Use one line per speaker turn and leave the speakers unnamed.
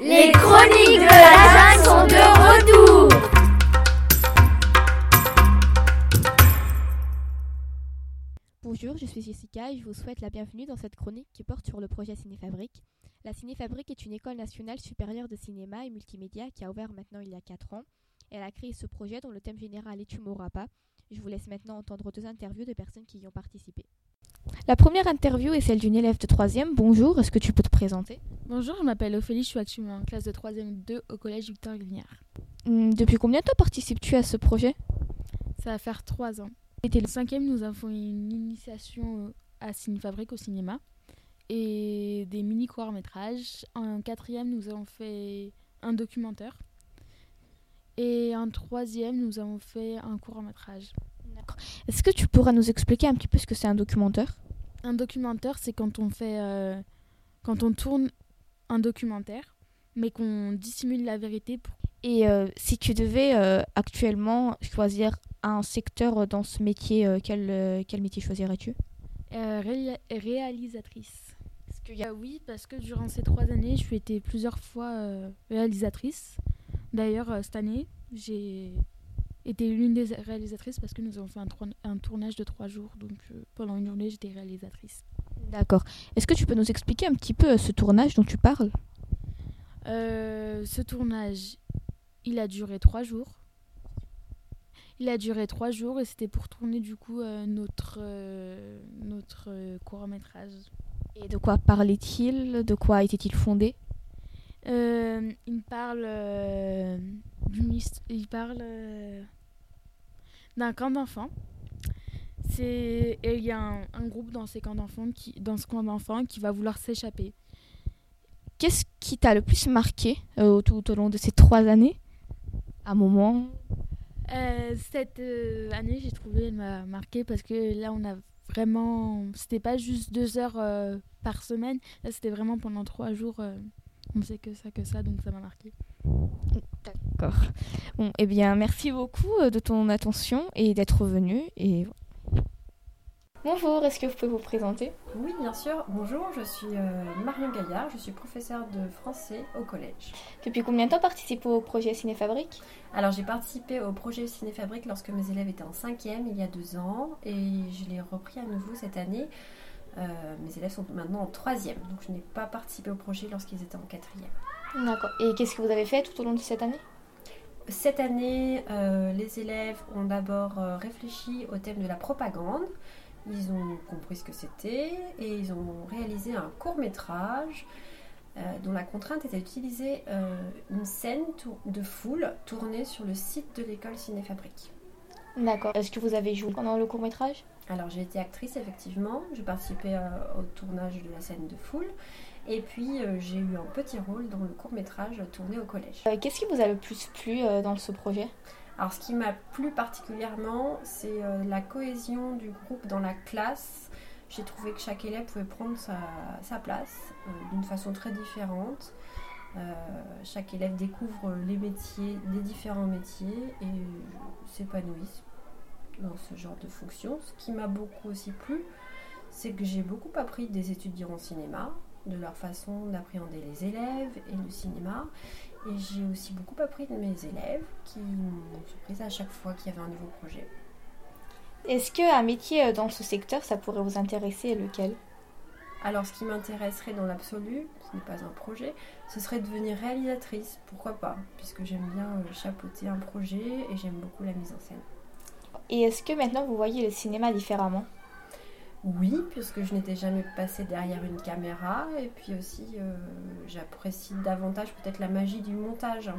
Les chroniques de la jungle sont de retour
Bonjour, je suis Jessica et je vous souhaite la bienvenue dans cette chronique qui porte sur le projet Cinéfabrique. La Cinéfabrique est une école nationale supérieure de cinéma et multimédia qui a ouvert maintenant il y a 4 ans. Elle a créé ce projet dont le thème général est Humour pas. Je vous laisse maintenant entendre deux interviews de personnes qui y ont participé. La première interview est celle d'une élève de 3e. Bonjour, est-ce que tu peux te présenter?
Bonjour, je m'appelle Ophélie, je suis actuellement en classe de 3e 2 au collège Victor Grignard.
Hmm, depuis combien de temps participes-tu à ce projet?
Ça va faire 3 ans. Et le cinquième, nous avons une initiation euh, à Cinéfabrique au cinéma et des mini courts métrages. En quatrième, nous avons fait un documentaire. Et en troisième, nous avons fait un court
Est-ce que tu pourras nous expliquer un petit peu ce que c'est un documentaire?
Un documentaire, c'est quand on fait, euh, quand on tourne un documentaire, mais qu'on dissimule la vérité.
Et euh, si tu devais euh, actuellement choisir un secteur dans ce métier, quel, quel métier choisirais-tu?
Réalisatrice. que, oui, parce que durant ces trois années, je suis été plusieurs fois réalisatrice. D'ailleurs, cette année, j'ai été l'une des réalisatrices parce que nous avons fait un, tournage de trois jours. Donc euh, pendant une journée, j'étais réalisatrice.
D'accord. Est-ce que tu peux nous expliquer un petit peu euh, ce tournage dont tu parles?
Euh, Ce tournage, il a duré trois jours. Il a duré trois jours et c'était pour tourner du coup notre, notre court métrage.
Et de quoi parlait-il? De quoi était-il fondé?
Il parle il parle euh, d'un camp d'enfants. C'est il y a un, groupe dans ces camps d'enfants qui dans ce camp d'enfants qui va vouloir s'échapper.
Qu'est-ce qui t'a le plus marqué euh, tout au long de ces trois années? Un moment?
Euh, Cette année, j'ai trouvé elle m'a marqué parce que là, on a vraiment, c'était pas juste deux heures par semaine. Là, c'était vraiment pendant trois jours. on sait que ça, que ça, donc ça m'a marqué.
D'accord. Bon, eh bien, merci beaucoup euh, de ton attention et d'être venu. Et... Bonjour, est-ce que vous pouvez vous présenter?
Oui, bien sûr. Bonjour, je suis euh, Marion Gaillard, je suis professeure de français au collège.
Depuis combien de temps participez au projet Cinéfabrique?
Alors, j'ai participé au projet Cinéfabrique lorsque mes élèves étaient en cinquième, il y a deux ans, et je l'ai repris à nouveau cette année. Euh, mes élèves sont maintenant en troisième, donc je n'ai pas participé au projet lorsqu'ils étaient en quatrième.
D'accord. Et qu'est-ce que vous avez fait tout au long de cette année?
Cette année, euh, les élèves ont d'abord euh, réfléchi au thème de la propagande. Ils ont compris ce que c'était et ils ont réalisé un court métrage euh, dont la contrainte était d'utiliser une scène de foule tournée sur le site de l'école Cinéfabrique.
D'accord. Est-ce que vous avez joué pendant le court métrage
Alors j'ai été actrice effectivement. J'ai participé au tournage de la scène de foule et puis euh, j'ai eu un petit rôle dans le court métrage tourné au collège.
Euh, qu'est-ce qui vous a le plus plu euh, dans ce projet?
Alors ce qui m'a plu particulièrement, c'est la cohésion du groupe dans la classe. J'ai trouvé que chaque élève pouvait prendre sa, place d'une façon très différente. chaque élève découvre les métiers, les différents métiers et s'épanouit dans ce genre de fonction. Ce qui m'a beaucoup aussi plu, c'est que j'ai beaucoup appris des étudiants en cinéma, de leur façon d'appréhender les élèves et le cinéma. Et j'ai aussi beaucoup appris de mes élèves qui m'ont surprise à chaque fois qu'il y avait un nouveau projet.
Est-ce qu'un métier euh, dans ce secteur, ça pourrait vous intéresser et lequel?
Alors ce qui m'intéresserait dans l'absolu, ce n'est pas un projet, ce serait de devenir réalisatrice, pourquoi pas, puisque j'aime bien euh, chapeauter un projet et j'aime beaucoup la mise en scène.
Et est-ce que maintenant vous voyez le cinéma différemment?
Oui, puisque je n'étais jamais passée derrière une caméra. Et puis aussi, euh, j'apprécie davantage peut-être la magie du montage.